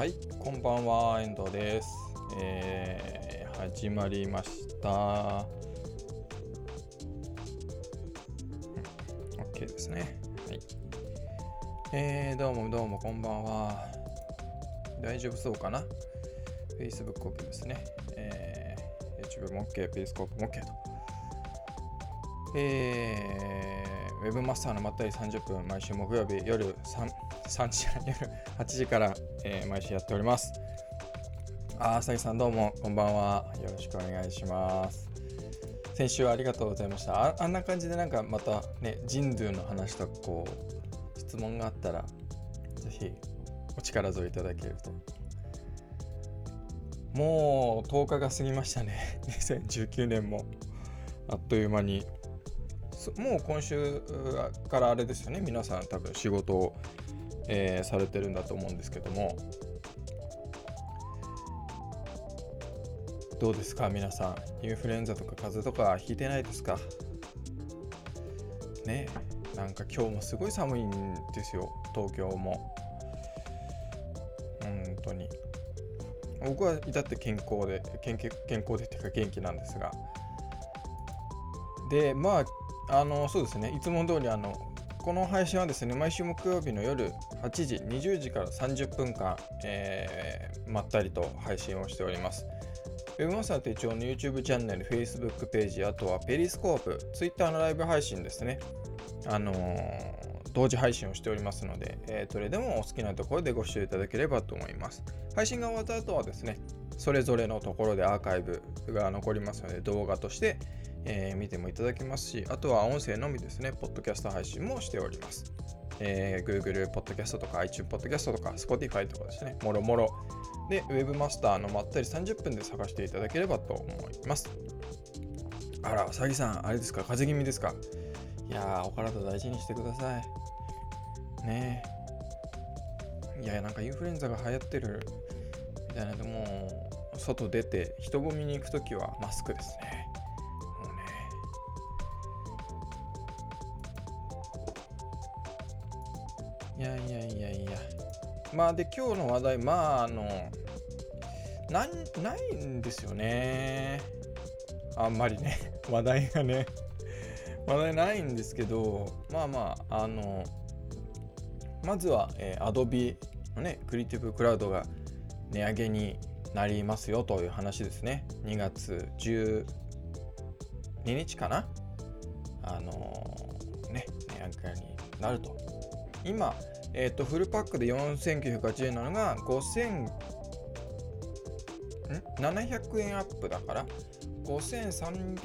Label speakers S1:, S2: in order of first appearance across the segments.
S1: はい、こんばんは、遠藤です。えー、始まりました。OK ですね。はい。えー、どうもどうもこんばんは。大丈夫そうかな ?Facebook OK ですね。えー、YouTube も OK、Periscope も OK と。えー、ウェブマスターのまったり30分、毎週木曜日夜 3, 3時、夜8時から、えー、毎週やっております。あー、さぎさんどうも、こんばんは。よろしくお願いします。先週はありがとうございました。ああんな感じでなんかまたね、人類の話とかこう、質問があったら、ぜひお力添えいただけると。もう10日が過ぎましたね。2019年も。あっという間に。もう今週からあれですよね。皆さん多分仕事を、えーされてるんだと思うんですけども。どうですか？皆さん。インフルエンザとか風邪とかひいてないですか？ねなんか今日もすごい寒いんですよ。東京も。本当に。僕は至って健康で健健康でっていうか元気なんですがでまああのそうですね。いつも通りあのこの配信はですね毎週木曜日の夜8時20時から30分間、えーまったりと配信をしております。ウェブマスター手帳の YouTube チャンネル Facebook ページあとはペリスコープ Twitter のライブ配信ですね。あのー同時配信をしておりますので、えーどれでもお好きなところでご視聴いただければと思います。配信が終わった後はですね、それぞれのところでアーカイブが残りますので、動画として、えー見てもいただけますし、あとは音声のみですね、ポッドキャスト配信もしております。えー Google ポッドキャストとか iTunes ポッドキャストとか Spotify とかですね、もろもろ。で、Webmaster のまったり30分で探していただければと思います。あら、さぎさん、あれですか、風邪気味ですか？いやー、お体大事にしてください。ねえ。いや、なんかインフルエンザが流行ってるみたいなで、もう、外出て人混みに行くときはマスクですね。まあ、で、今日の話題、まあ、あの、なんないんですよね。あんまりね、話題がね。話題ないんですけど、まあまあ、あの、まずは、えー、Adobe のね、クリエイティブクラウドが値上げになりますよという話ですね。2月12日かなあのーね、値上げになると。今、えっ、と、フルパックで4980円なのが5000、ん ?700 円アップだから、5300、ん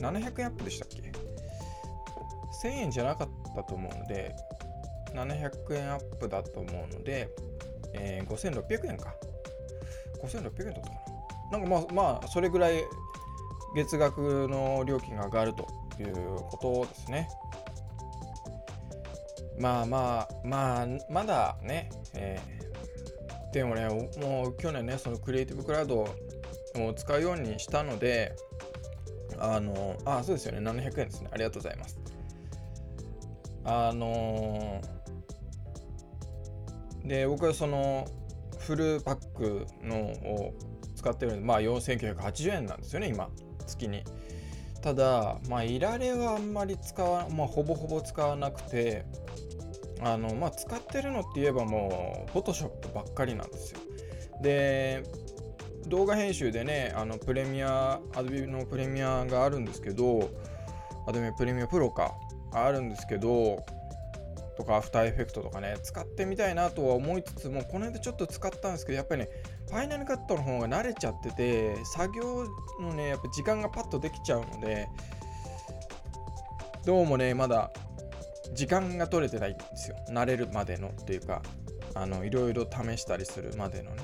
S1: ?700 円アップでしたっけ ?1000 円じゃなかったと思うので、700円アップだと思うので、えー5600円か。5600円だったかな。なんかまあ、まあ、それぐらい月額の料金が上がるということですね。まあまあ、まあ、まだね、えーでもね、もう去年ね、そのクリエイティブクラウドを使うようにしたので、あの、あ、そうですよね、700円ですね。ありがとうございます。あのーで、僕はそのフルパックのを使ってるので、まあ4980円なんですよね、今、月に。ただ、まあ、いられはあんまり使わ、まあ、ほぼほぼ使わなくて、あの、まあ、使ってるのって言えばもう、フォトショップばっかりなんですよ。で、動画編集でね、あの、プレミア、Adobe のプレミアがあるんですけど、Adobe プレミアプロか、あるんですけど、とかアフターエフェクトとかね使ってみたいなとは思いつつもこの間ちょっと使ったんですけどやっぱりねファイナルカットの方が慣れちゃってて作業のねやっぱ時間がパッとできちゃうのでどうもねまだ時間が取れてないんですよ慣れるまでのっていうかあのいろいろ試したりするまでのね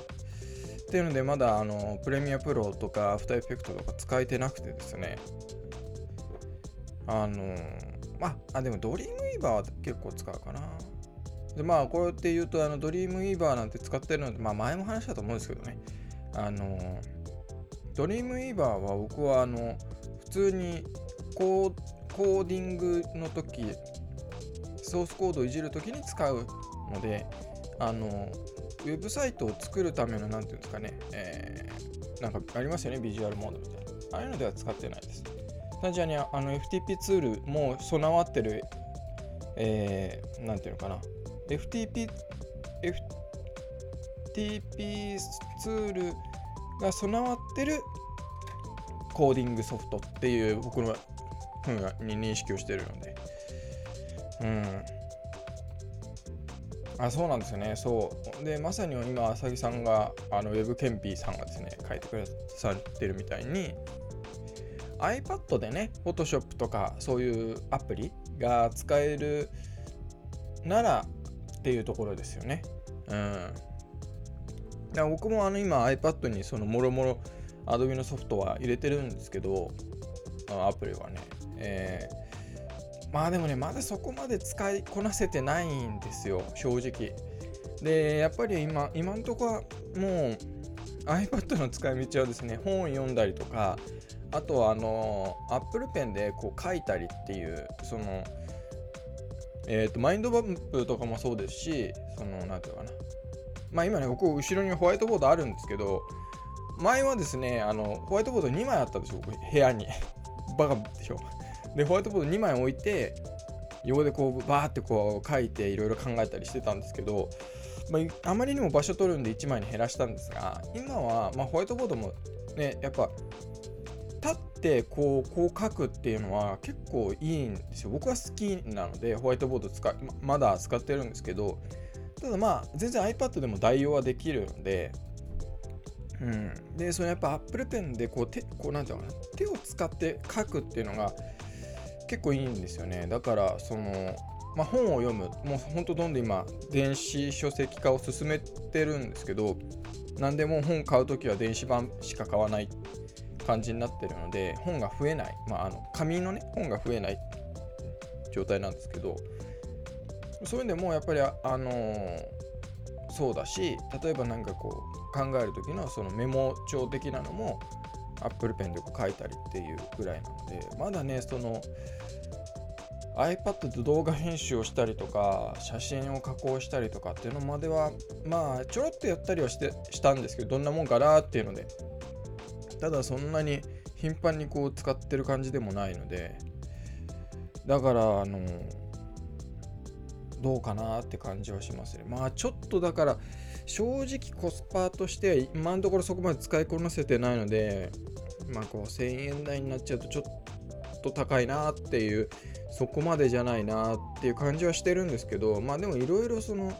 S1: っていうのでまだあのプレミアプロとかアフターエフェクトとか使えてなくてですねあのまあ、でもドリームウィーバーは結構使うかな。でまあこうやって言うとあのドリームウィーバーなんて使ってるので、まあ前も話したと思うんですけどね。あのドリームウィーバーは僕はあの普通にコーコーディングの時ソースコードをいじる時に使うのであのウェブサイトを作るための何て言うんですかね、えー、なんかありますよねビジュアルモードみたいな。ああいうのでは使ってないです。単純にあの FTP ツールも備わってる、えー、なんていうのかな。FTP, FTP ツールが備わってるコーディングソフトっていう僕のふうに認識をしてるので。うん。あそうなんですよね。そう。でまさに今浅木さんがあのウェブケンピーさんがですね書いてくださってるみたいに iPad でね Photoshop とかそういうアプリが使えるならっていうところですよね。うん。だ僕もあの今 iPad にそのもろもろ Adobe のソフトは入れてるんですけどアプリはね、えーまあでもね、まだそこまで使いこなせてないんですよ、正直。で、やっぱり今、今のとこはもう iPad の使い道はですね、本を読んだりとか、あとはあの、Apple Pen でこう書いたりっていう、その、えっ、ー、と、マインドバンプとかもそうですし、その、なんていうかな。まあ今ね、僕、後ろにホワイトボードあるんですけど、前はですね、あの、ホワイトボード2枚あったですよ、部屋に。バカでしょ。でホワイトボード2枚置いて横でこうバーってこう書いていろいろ考えたりしてたんですけど、まあ、あまりにも場所取るんで1枚に減らしたんですが今は、ま、ホワイトボードもねやっぱ立ってこうこう書くっていうのは結構いいんですよ。僕は好きなのでホワイトボード使まだ使ってるんですけどただまあ全然 iPad でも代用はできるのでうん、でそのやっぱ Apple Pen でこう手こうなんていうのかな手を使って書くっていうのが結構いいんですよね。だからその、まあ、本を読む。もうほんとどんどん今電子書籍化を進めてるんですけど何でも本買う時は電子版しか買わない感じになってるので本が増えない、まあ、あの紙のね本が増えない状態なんですけどそういうのでもやっぱりあのー、そうだし例えば何かこう考える時のそのメモ帳的なのも Apple Pen で書いたりっていうぐらいなのでまだねその iPad で動画編集をしたりとか写真を加工したりとかっていうのまではまあちょろっとやったりはしてしたんですけどどんなもんかなっていうので。ただそんなに頻繁にこう使ってる感じでもないのでだからあのどうかなって感じはしますね。まあちょっとだから正直コスパとしては今のところそこまで使いこなせてないのでまあ5000円台になっちゃうとちょっと高いなっていうそこまでじゃないなっていう感じはしてるんですけどまあでもいろいろその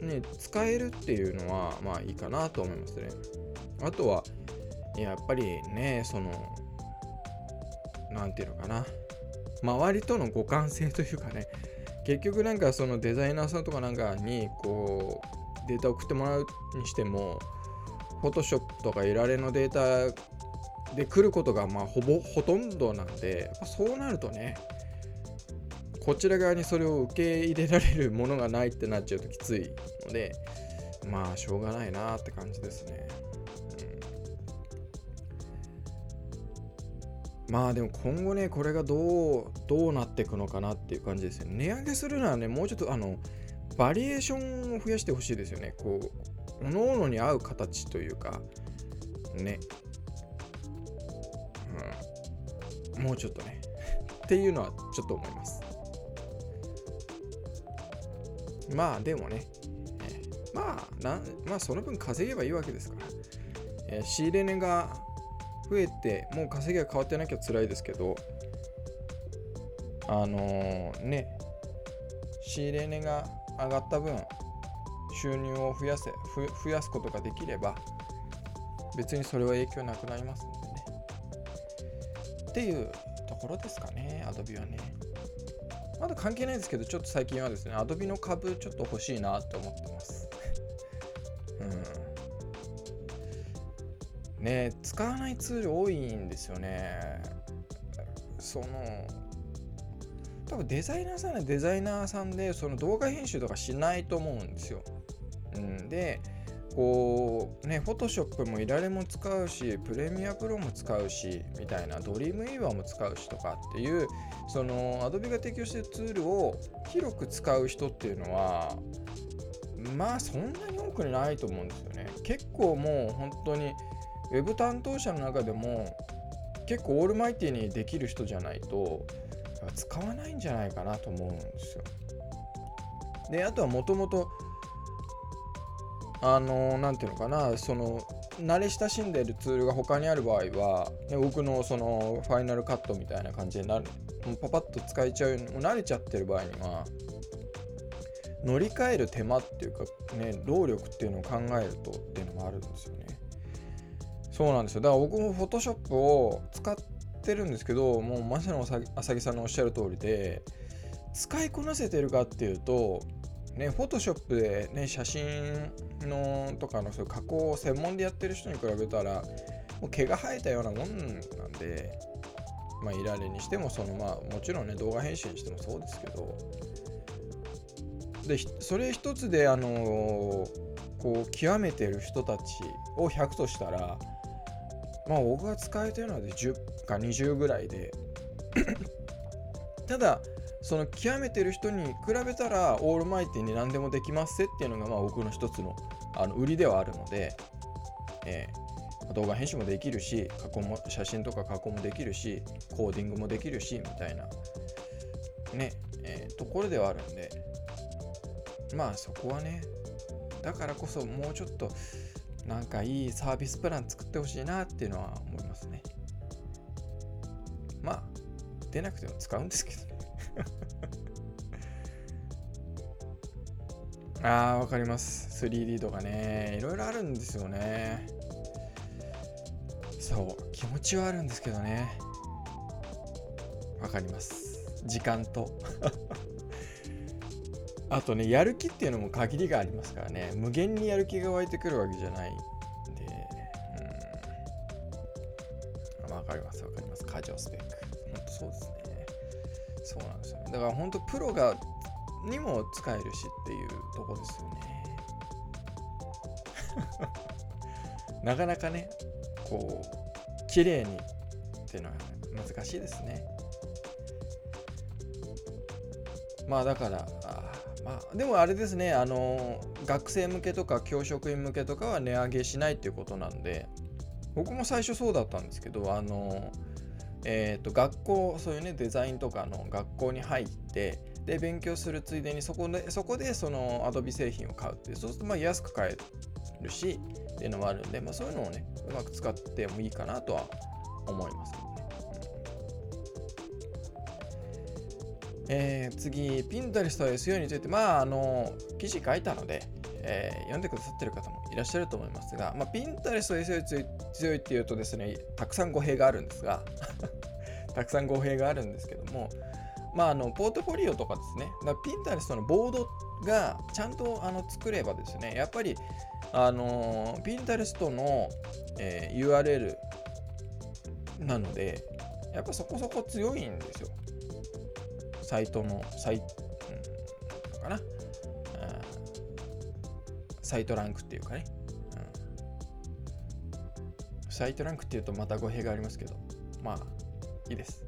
S1: ね使えるっていうのはまあいいかなと思いますね。あとはやっぱりねその何て言うのかな。周りとの互換性というかね。結局なんかそのデザイナーさんとかなんかにこうデータ送ってもらうにしても Photoshop とかいられのデータで来ることがまあほぼほとんどなんでそうなるとねこちら側にそれを受け入れられるものがないってなっちゃうときついのでまあしょうがないなって感じですね、うん、まあでも今後ねこれがどうどうなっていくのかなっていう感じですよね。値上げするならねもうちょっとあのバリエーションを増やしてほしいですよね。こう各々に合う形というかね。うん。もうちょっとね。っていうのはちょっと思います。まあでもね、えー、まあなまあその分稼げばいいわけですから、えー、仕入れ値が増えてもう稼ぎが変わってなきゃ辛いですけどあのー、ね。仕入れ値が上がった分収入を増やせ増やすことができれば別にそれは影響なくなりますんでねっていうところですかね、Adobe はね。まだ関係ないですけど、ちょっと最近はですね、Adobe の株ちょっと欲しいなと思ってます。うん。ね使わないツール多いんですよね。その、多分デザイナーさんはデザイナーさんでその動画編集とかしないと思うんですよ。うん、で、こうね、フォトショップもいられも使うし、プレミアプロも使うし、みたいな、ドリームイーバーも使うしとかっていう、その Adobe が提供してるツールを広く使う人っていうのは、まあそんなに多くないと思うんですよね結構もう本当にウェブ担当者の中でも結構オールマイティにできる人じゃないと使わないんじゃないかなと思うんですよ。であとはもともとあの何ていうのかなその慣れ親しんでるツールが他にある場合は、ね、僕のそのファイナルカットみたいな感じになる。パパッと使えちゃうもう慣れちゃってる場合には乗り換える手間っていうかね労力っていうのを考えるとっていうのもあるんですよね。そうなんですよ。だから僕もフォトショップを使ってるんですけどもうまさに浅木さんのおっしゃる通りで使いこなせてるかっていうとね、フォトショップで、ね、写真のとかのそういう加工を専門でやってる人に比べたらもう毛が生えたようなもんなんで、まあ、いられにしてもその、まあ、もちろんね動画編集にしてもそうですけどでそれ一つで、あのー、こう極めてる人たちを100としたらまあ僕が使えてるのは10か20ぐらいで。ただその極めてる人に比べたらオールマイティに何でもできますっていうのがまあ僕の一つのあの売りではあるので、えー、動画編集もできるし加工も写真とか加工もできるしコーディングもできるしみたいな。ね、えー、ところではあるんで。まあそこはね。だからこそもうちょっとなんかいいサービスプラン作ってほしいなっていうのは思いますねまあ出なくても使うんですけどね ああ、わかります。3D とかね、いろいろあるんですよね。そう、気持ちはあるんですけどね。わかります。時間と。あとね、やる気っていうのも限りがありますからね、無限にやる気が湧いてくるわけじゃないんで、うん。わかります、わかります。過剰スペック。ほんとそうですね。そうなんですよね。だから本当プロがにも使えるしっていうとこですよね。なかなかね、こう、綺麗にっていうのは難しいですね。まあだから、まあ、でもあれですね、あの、学生向けとか教職員向けとかは値上げしないっていうことなんで、僕も最初そうだったんですけど、あの、えーと、学校そういうねデザインとかの学校に入ってで勉強するついでにそこでそこでそのアドビ製品を買うってそうするとまあ安く買えるしっていうのもあるんで、まあ、そういうのをねうまく使ってもいいかなとは思いますえー、次、ピンタリスト SEO について、まあ、あの、記事書いたので、えー、読んでくださってる方もいらっしゃると思いますが、まあ、ピンタレスト SEO 強いっていうとですね、たくさん語弊があるんですが たくさん語弊があるんですけども、まあ、あのポートフォリオとかですね、だピンタレストのボードがちゃんとあの作ればですね、やっぱり、あのピンタレストの、えー、URL なので、やっぱそこそこ強いんですよ。サイトの、サイ、うん、かな。サイトランクっていうかね、うん、サイトランクっていうとまた語弊がありますけど。まあいいです。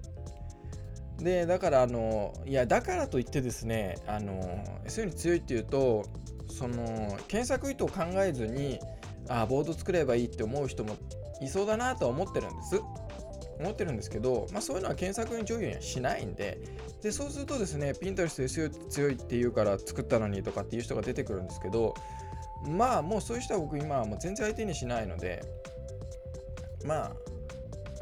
S1: でだからあのいやだからといってですねあの SEO に強いっていうとその検索意図を考えずにあボード作ればいいって思う人もいそうだなとは思ってるんです。思ってるんですけど、まあ、そういうのは検索に上位にはしないんででそうするとですね Pinterest SEO 強いって言うから作ったのにとかっていう人が出てくるんですけどまあもうそういう人は僕今はもう全然相手にしないのでまあ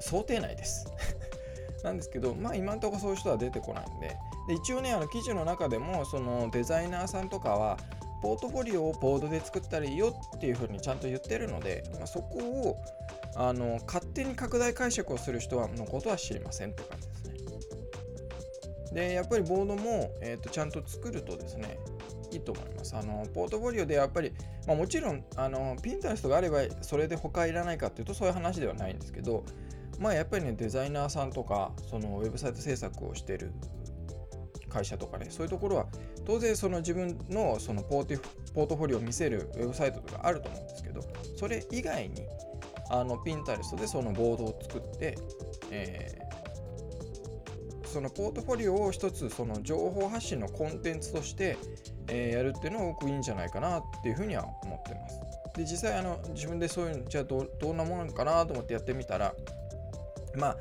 S1: 想定内です。なんですけどまあ今んところそういう人は出てこないんで。で一応ねあの記事の中でもそのデザイナーさんとかはポートフォリオをボードで作ったらいいよっていうふうにちゃんと言ってるので、まあ、そこをあの勝手に拡大解釈をする人はのことは知りませんって感じ。で。やっぱりボードも、えーとちゃんと作るとですねいいと思います。あのポートフォリオでやっぱり、まあ、もちろんあのピンタレストがあればそれで他いらないかっていうとそういう話ではないんですけど、まあやっぱりねデザイナーさんとかそのウェブサイト制作をしてる会社とかねそういうところは当然その自分のそのポーテポートフォリオを見せるウェブサイトとかあると思うんですけどそれ以外にあのピンタレストでそのボードを作って、えー、そのポートフォリオを一つその情報発信のコンテンツとして、えー、やるっていうのは僕いいんじゃないかなっていうふうには思ってます。で実際あの自分でそういうじゃあどどんなものかなと思ってやってみたらま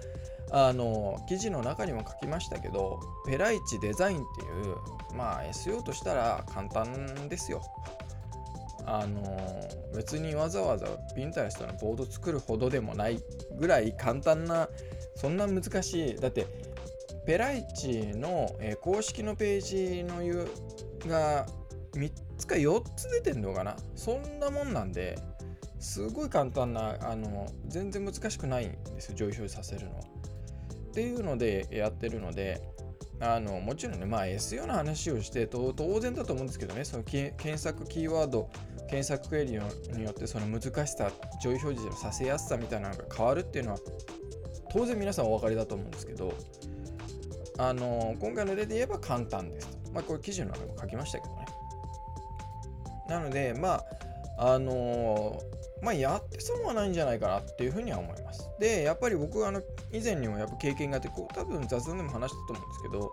S1: ああの記事の中にも書きましたけどペライチデザインっていうまあ SEO としたら簡単ですよ。あの別にわざわざピンタレストのボード作るほどでもないぐらい簡単なそんな難しいだってペライチの、えー、公式のページのうが3つか4つ出てんのかな？そんなもんなんですごい簡単なあの全然難しくないんですよ上位表示させるのは。っていうのでやってるのであのもちろんねまあ SEO の話をして当然だと思うんですけどねその検索キーワード検索クエリによってその難しさ上位表示のさせやすさみたいなのが変わるっていうのは当然皆さんお分かりだと思うんですけどあの今回の例で言えば簡単ですと。まあこれ記事の中にも書きましたけどね。なのでまああのまあやって損はないんじゃないかなっていうふうには思います。でやっぱり僕あの以前にもやっぱ経験があってこう多分雑談でも話したと思うんですけど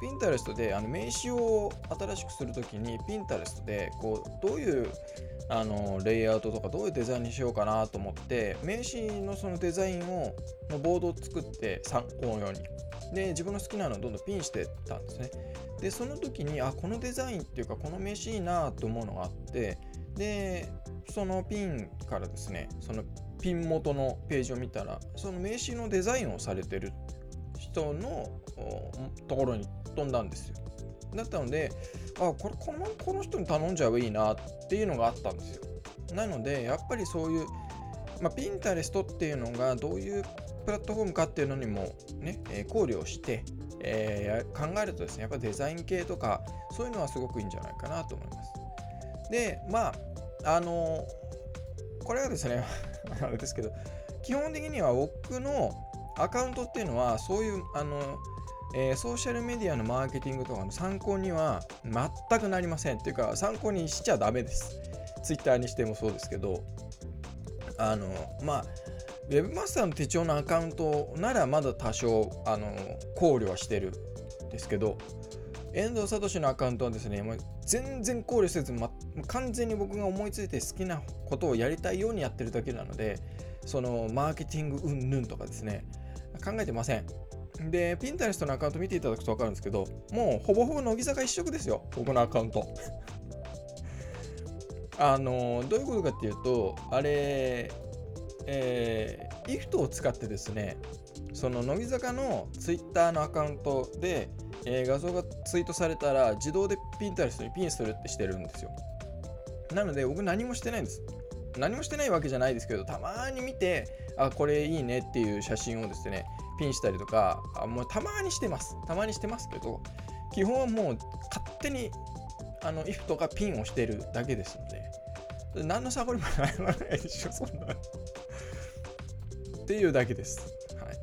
S1: ピンタレストであの名刺を新しくするときにピンタレストでこうどういうあのレイアウトとかどういうデザインにしようかなと思って名刺のそのデザインをのボードを作って参考用にで自分の好きなのをどんどんピンしてたんですね。でその時にあこのデザインっていうかこの名刺いいなと思うのがあってでそのピンからですねそのピン元のページを見たらその名刺のデザインをされてる人のところに飛んだんですよ。だったのであこれこのこの人に頼んじゃえばいいなっていうのがあったんですよ。なのでやっぱりそういう、まあ、ピンタレストっていうのがどういうプラットフォームかっていうのにもね、え考慮して、えー、考えるとですねやっぱデザイン系とかそういうのはすごくいいんじゃないかなと思いますでまああのこれはですね あれですけど基本的には僕のアカウントっていうのはそういうあのえー、ソーシャルメディアのマーケティングとかの参考には全くなりませんっていうか参考にしちゃダメです。Twitter にしてもそうですけどあのまあ Webmaster の手帳のアカウントならまだ多少あの考慮はしてるんですけど遠藤聡のアカウントはですねもう全然考慮せず、ま、完全に僕が思いついて好きなことをやりたいようにやってるだけなのでそのマーケティングうんぬんとかですね考えてませんで、ピンタレストのアカウント見ていただくと分かるんですけど、もうほぼほぼ乃木坂一色ですよ、僕のアカウント。あの、どういうことかっていうと、あれ、えー、IFT を使ってですね、その乃木坂の Twitter のアカウントで、えー、画像がツイートされたら自動でピンタレストにピンするってしてるんですよ。なので僕何もしてないんです。何もしてないわけじゃないですけど、たまに見て、あ、これいいねっていう写真をですね、ピンしたりとか、あもうたまにしてます。たまにしてますけど、基本はもう勝手にあの if とかピンをしてるだけですので、何のサボりもないでしょ、そんな。っていうだけです。はい、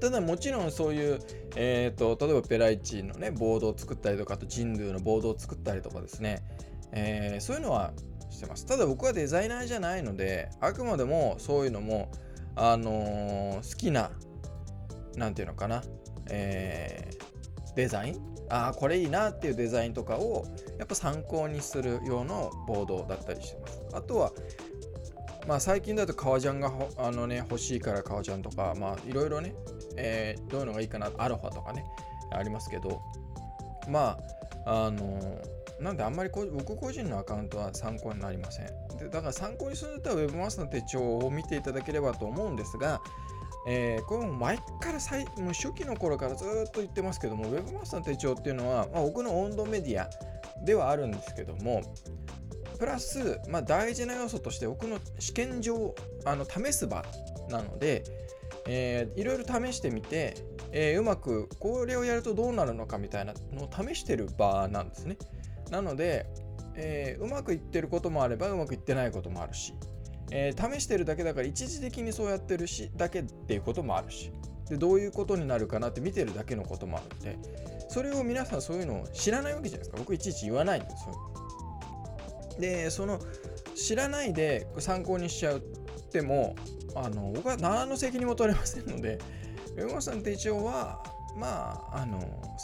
S1: ただもちろんそういう、えーと、例えばペライチのね、ボードを作ったりとか、あと人類のボードを作ったりとかですね、えー、そういうのはしてます。ただ僕はデザイナーじゃないので、あくまでもそういうのも、あのー、好きな、なんていうのかな、えー、デザイン？ああ、これいいなっていうデザインとかをやっぱ参考にする用のボードだったりしてます。あとは、まあ最近だと革ジャンがあのね欲しいから革ジャンとか、まあいろいろね、えー、どういうのがいいかな、アロハとかね、ありますけど、まあ、あのーなんであんまり僕個人のアカウントは参考になりません。でだから参考にするんだったら Webmaster の手帳を見ていただければと思うんですが、えー、これも前から最もう初期の頃からずっと言ってますけども Webmaster の手帳っていうのは、まあ、僕の温度メディアではあるんですけどもプラス、まあ、大事な要素として僕の試験上あの試す場なので、えー、いろいろ試してみて、えー、うまくこれをやるとどうなるのかみたいなのを試してる場なんですね。なので、えー、うまくいってることもあればうまくいってないこともあるし、えー、試してるだけだから一時的にそうやってるしだけっていうこともあるしでどういうことになるかなって見てるだけのこともあるんでそれを皆さんそういうのを知らないわけじゃないですか僕いちいち言わないんですよでその知らないで参考にしちゃうってもあの僕は何の責任も取れませんのでウェブマスターの手帳は、まあ、あの、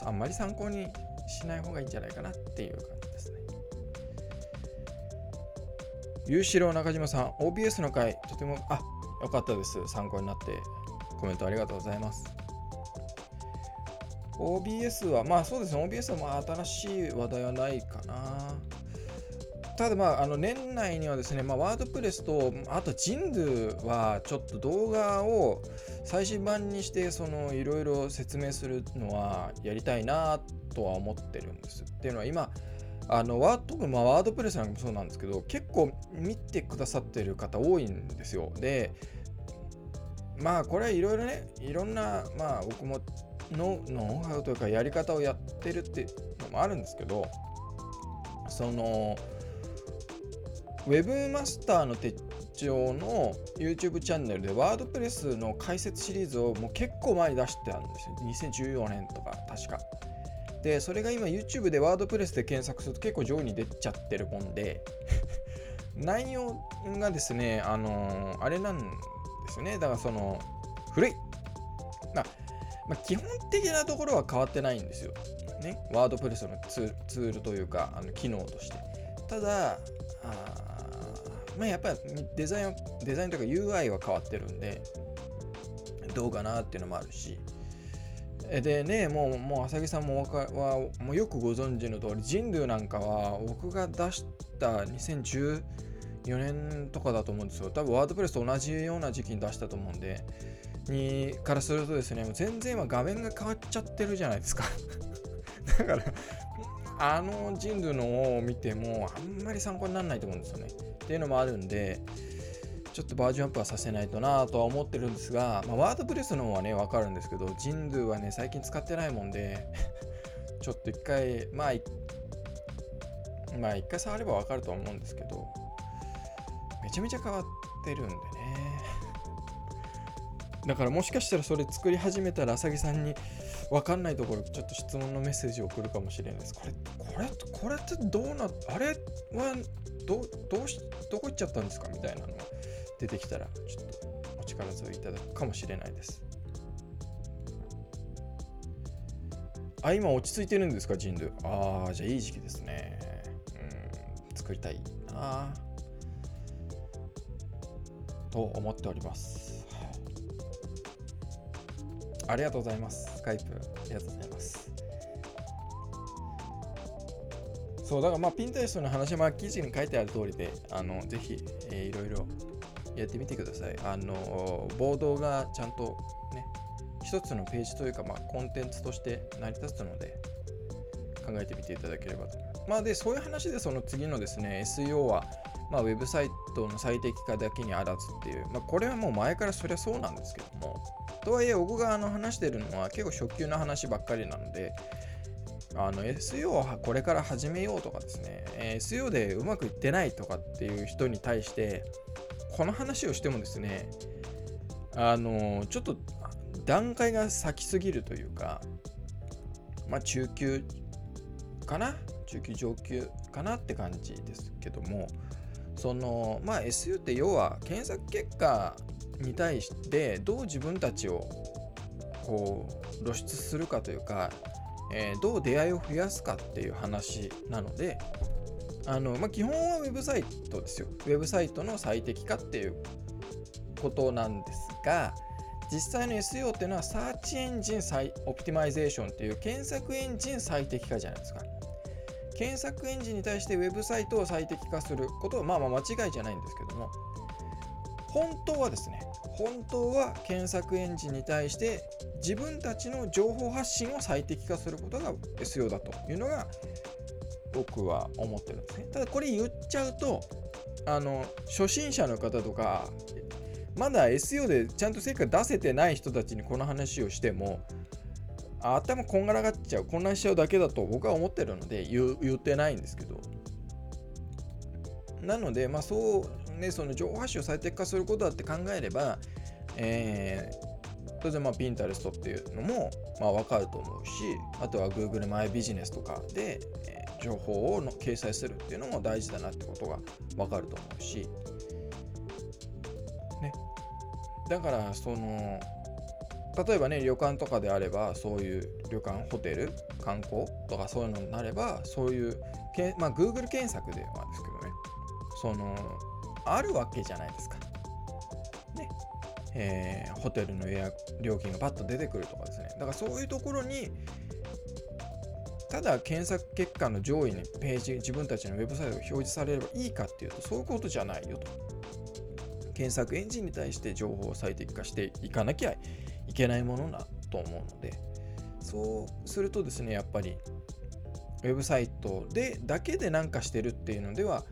S1: あんまり参考にしない方がいいんじゃないかなっていう感じですね。ゆうしろう中島さん、OBS の回、とても、あ、よかったです。参考になって、コメントありがとうございます。OBS は、まあそうですね、OBS はまあ新しい話題はないかな。ただまあ、あの年内にはですね、まあ、ワードプレスと、あとジンドゥはちょっと動画を最新版にして、そのいろいろ説明するのはやりたいなとは思ってるんです。っていうのは今、あのワードまあ、ワードプレスなんかもそうなんですけど、結構見てくださってる方多いんですよ。で、まあこれはいろいろね、いろんな、まあ僕ものノウハウというかやり方をやってるっていうのもあるんですけど、その、ウェブマスターの手帳の YouTube チャンネルでワードプレスの解説シリーズをもう結構前に出してたんですよ。2014年とか確か。で、それが今 YouTube でワードプレスで検索すると結構上位に出ちゃってるもんで 内容がですね、あのー、あれなんですよね。だからその、古い。まあ、ま、基本的なところは変わってないんですよ。ね。ワードプレスのツールというか、あの機能として。ただ、あまあ、やっぱりデザインデザインとか UI は変わってるんで、どうかなっていうのもあるし。でね、もう、もう、浅木さんもかはもうよくご存知の通り、人類なんかは僕が出した2014年とかだと思うんですよ。多分ワードプレスと同じような時期に出したと思うんで、にからするとですね、もう全然今画面が変わっちゃってるじゃないですか。だから、あの人類のを見てもあんまり参考にならないと思うんですよね。っていうのもあるんで、ちょっとバージョンアップはさせないとなとは思ってるんですが、まあ、ワードプレスの方はね、わかるんですけど、ジンドゥはね、最近使ってないもんで、ちょっと一回、まあ、まあ一回触ればわかると思うんですけど、めちゃめちゃ変わってるんでね。だからもしかしたらそれ作り始めたら、あさぎさんに分かんないところ、ちょっと質問のメッセージを送るかもしれないです。これ、これ、これってどうな、あれはどどうしどこ行っちゃったんですかみたいなのが出てきたらちょっとお力添えいただくかもしれないです。あ、今落ち着いてるんですか、人類。ああ、じゃあいい時期ですね。うん、作りたいなと思っております。ありがとうございます。スカイプ、ありがとうございます。そうだからまあピンタレストの話はまあ記事に書いてある通りであのぜひ、えー、いろいろやってみてください。あのボードがちゃんとね一つのページというかまあコンテンツとして成り立つので考えてみていただければと。ますまあでそういう話でその次のですね SEO はまあ、ウェブサイトの最適化だけにあらずっていう、まあ、これはもう前からそりゃそうなんですけども、とはいえ、僕があの話してるのは結構初級の話ばっかりなので、あの SEO をこれから始めようとかですね、SEO でうまくいってないとかっていう人に対して、この話をしてもですね、あの、ちょっと段階が先すぎるというか、まあ中級かな？中級上級かなって感じですけども、その、まあ SEO って要は検索結果に対してどう自分たちをこう露出するかというかえー、どう出会いを増やすかっていう話なので、あのまあ、基本はウェブサイトですよ。ウェブサイトの最適化っていうことなんですが、実際の SEO っていうのは Search Engine Optimization っていう検索エンジン最適化じゃないですか。検索エンジンに対してウェブサイトを最適化することはまあまあ間違いじゃないんですけども、本当はですね、本当は検索エンジンに対して自分たちの情報発信を最適化することが SEO だというのが僕は思ってるんですね。ただこれ言っちゃうとあの初心者の方とかまだ SEO でちゃんと成果出せてない人たちにこの話をしても頭こんがらがっちゃう混乱しちゃうだけだと僕は思ってるので言ってないんですけどなのでまあそうねその情報発信を最適化することだって考えればえー当然まあ Pinterest っていうのもまあ分かると思うしあとは Google マイビジネスとかで、えー、情報をの掲載するっていうのも大事だなってことが分かると思うし。ね。だからその例えばね旅館とかであればそういう旅館ホテル観光とかそういうのになればそういうまあ Google 検索ではですけどね。そのあるわけじゃないですか。ね。えー、ホテルの予約料金がパッと出てくるとかですね。だからそういうところにただ検索結果の上位にページ自分たちのウェブサイトが表示されればいいかっていうとそういうことじゃないよと。検索エンジンに対して情報を最適化していかなきゃいけないものだと思うので。そうするとですねやっぱりウェブサイトでだけで何かしてるっていうのでは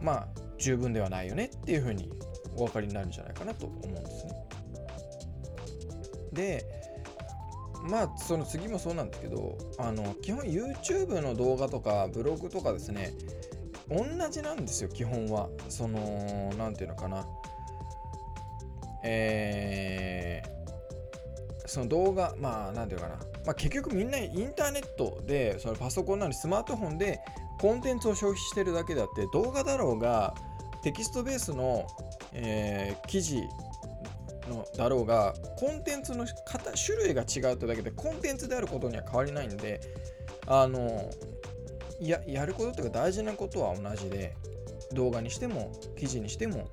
S1: まあ十分ではないよねっていうふうにお分かりになるんじゃないかなと思うんですね。でまあその次もそうなんですけどあの基本 YouTube の動画とかブログとかですね同じなんですよ基本は。その何て言うのかな。えー、その動画まあ何て言うかな、まあ、結局みんなインターネットでそのパソコンなりスマートフォンでコンテンツを消費してるだけであって動画だろうがテキストベースの、えー、記事のだろうがコンテンツの型種類が違うってだけでコンテンツであることには変わりないんであのややることっていうか大事なことは同じで動画にしても記事にしても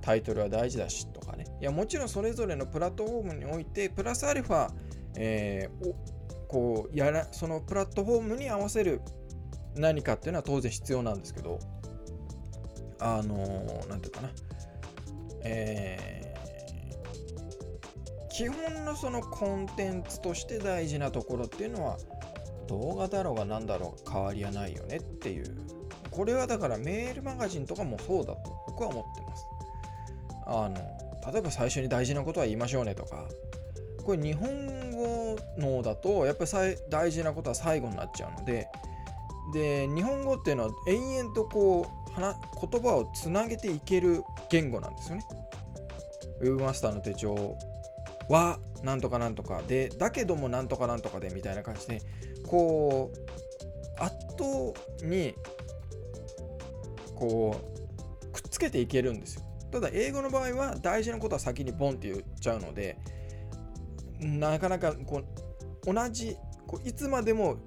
S1: タイトルは大事だしとかね。いやもちろんそれぞれのプラットフォームにおいてプラスアルファ、えー、こうやらそのプラットフォームに合わせる何かっていうのは当然必要なんですけどあの何、て言うかな。えー基本のそのコンテンツとして大事なところっていうのは動画だろうが何だろうが変わりはないよねっていう。これはだからメールマガジンとかもそうだと僕は思ってます。あの例えば最初に大事なことは言いましょうねとか。これ日本語のだとやっぱり大事なことは最後になっちゃうので。で日本語っていうのは延々とこう言葉をつなげていける言語なんですよね。ウェブマスターの手帳はなんとかなんとかでだけどもなんとかなんとかでみたいな感じでこう圧倒にこうくっつけていけるんですよただ英語の場合は大事なことは先にボンって言っちゃうのでなかなかこう同じこういつまでも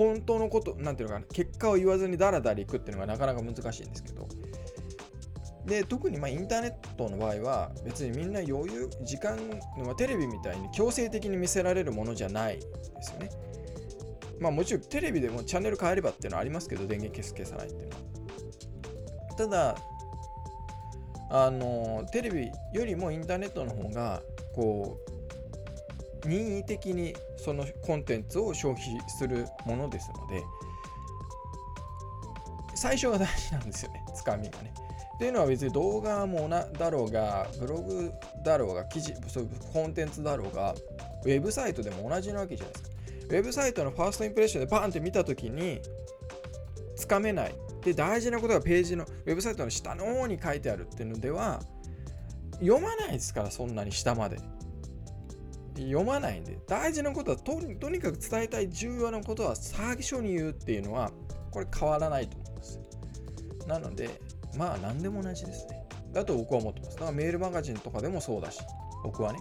S1: 本当のことなんていうのかな結果を言わずにダラダラいくっていうのがなかなか難しいんですけど。で特にまインターネットの場合は別にみんな余裕時間、まあ、テレビみたいに強制的に見せられるものじゃないですよね。まあもちろんテレビでもチャンネル変えればっていうのはありますけど電源消す消さないっていうのは。ただあのテレビよりもインターネットの方がこう任意的にそのコンテンツを消費するものですので最初が大事なんですよね つかみがね。っていうのは別に動画もなだろうがブログだろうが記事そういうコンテンツだろうがウェブサイトでも同じなわけじゃないですか。ウェブサイトのファーストインプレッションでバーンって見た時につかめない。で大事なことがページのウェブサイトの下の方に書いてあるっていうのでは読まないですからそんなに下まで。読まないんで大事なことはととにかく伝えたい重要なことは最初に言うっていうのはこれ変わらないと思うんですなのでまあ何でも同じですね。だと僕は思ってます。だからメールマガジンとかでもそうだし、僕はね、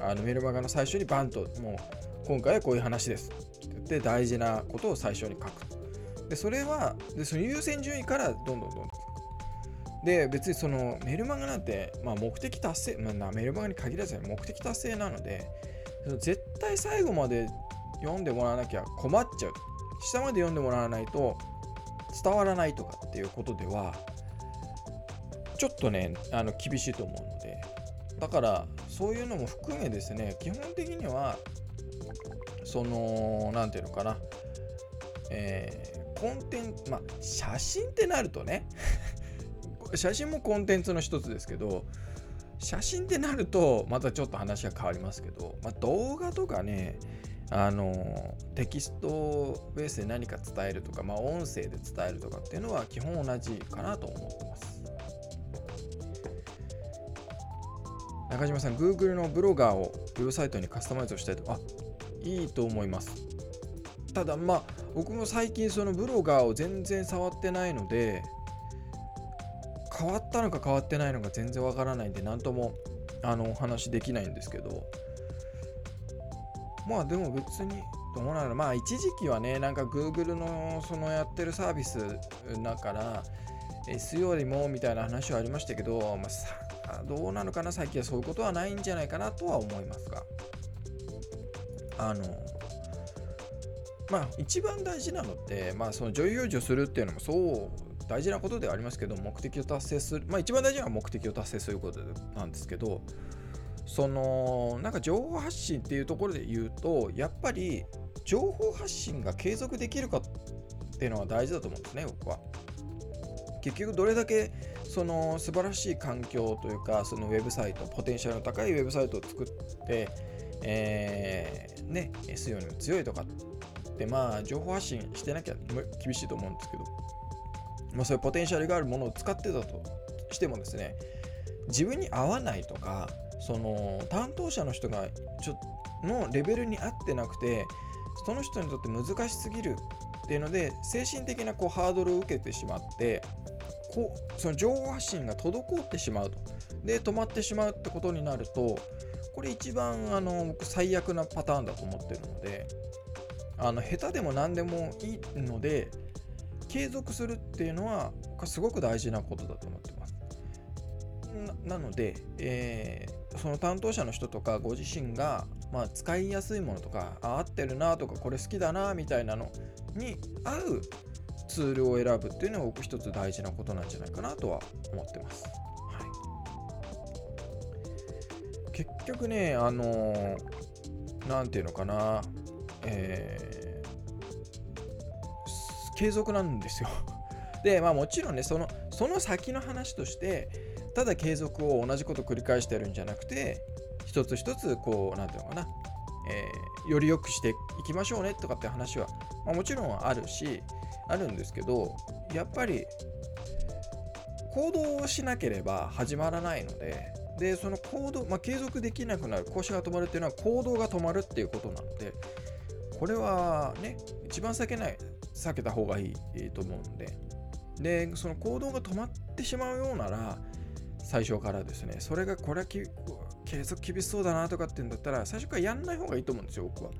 S1: あのメールマガの最初にバンと、もう今回はこういう話ですって言って大事なことを最初に書く。で、それは、でその優先順位からどんどんどんどんで、別にそのメルマガなんて、まあ、目的達成、まあ、メルマガに限らず目的達成なので、絶対最後まで読んでもらわなきゃ困っちゃう。下まで読んでもらわないと伝わらないとかっていうことではちょっとねあの厳しいと思うのでだからそういうのも含めですね基本的にはその何て言うのかなえー、コンテンツまあ写真ってなるとね写真もコンテンツの一つですけど写真ってなるとまたちょっと話が変わりますけど、まあ、動画とかねあのテキストベースで何か伝えるとか、まあ、音声で伝えるとかっていうのは基本同じかなと思ってます。中島さん、Google のブロガーをウェブサイトにカスタマイズをしたいと。あ、いいと思います。ただ、まあ、僕も最近そのブロガーを全然触ってないので、変わったのか変わってないのか全然わからないんで、何ともあのお話できないんですけど。まあでも別にどうなのまあ一時期はねなんか Google のそのやってるサービスだから S よりもみたいな話はありましたけど、まあ、さどうなのかな最近はそういうことはないんじゃないかなとは思いますが。あのまあ一番大事なのってまあその女優表示をするっていうのもそう大事なことではありますけど目的を達成するまあ一番大事なのは目的を達成することなんですけどそのなんか情報発信っていうところで言うとやっぱり情報発信が継続できるかっていうのは大事だと思うんですね僕は。結局どれだけその素晴らしい環境というかそのウェブサイトポテンシャルの高いウェブサイトを作って、えー、ね SEO にも強いとかってまあ情報発信してなきゃ厳しいと思うんですけど、まあ、そういうポテンシャルがあるものを使ってたとしてもですね自分に合わないとかその担当者の人がちょのレベルに合ってなくてその人にとって難しすぎるっていうので精神的なこうハードルを受けてしまってこうその情報発信が滞ってしまうと。で止まってしまうってことになるとこれ一番あの僕最悪なパターンだと思ってるのであの下手でも何でもいいので継続するっていうのはすごく大事なことだと思ってます。なので、えー、その担当者の人とかご自身が、まあ、使いやすいものとかあ合ってるなとかこれ好きだなみたいなのに合うツールを選ぶっていうのは僕一つ大事なことなんじゃないかなとは思ってます。はい、結局ね、あの何て言うのかな、えー、継続なんですよ。で、まあもちろんね、そのその先の話として、ただ継続を同じこと繰り返してるんじゃなくて、一つ一つこう、何て言うのかな、えー、より良くしていきましょうねとかって話は、まあ、もちろんあるし、あるんですけどやっぱり行動をしなければ始まらないのででその行動、まあ、継続できなくなる更新が止まるっていうのは行動が止まるっていうことなのでこれはね一番避けない避けた方がいいと思うんで。でその行動が止まってしまうようなら最初からですねそれがこれは継続厳しそうだなとかっていうんだったら最初からやんない方がいいと思うんですよ僕は。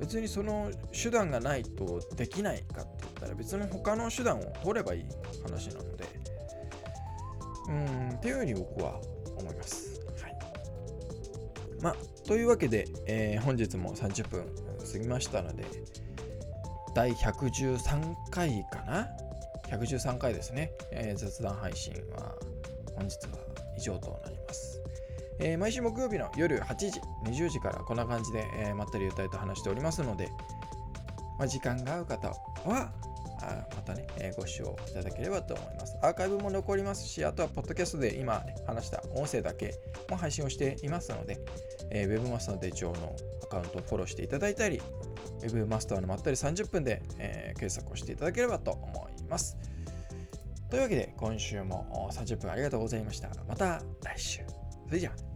S1: 別にその手段がないとできないかって言ったら別に他の手段を取ればいい話なので。うんっていうふうに僕は思います。はい、まあというわけで、えー、本日も30分過ぎましたので第113回かな？113回ですね、えー、雑談配信は本日は以上となります。えー、毎週木曜日の夜8時、20時からこんな感じで、えー、まったりゆったりと話しておりますので、まあ、時間が合う方は、あまたね、えー、ご視聴いただければと思います。アーカイブも残りますし、あとはポッドキャストで今、ね、話した音声だけも配信をしていますので、えー、Webmaster 手帳のアカウントをフォローしていただいたり、Web マスターのまったり30分で、えー、検索をしていただければと思います。というわけで、今週も30分ありがとうございました。また来週。それじゃあ。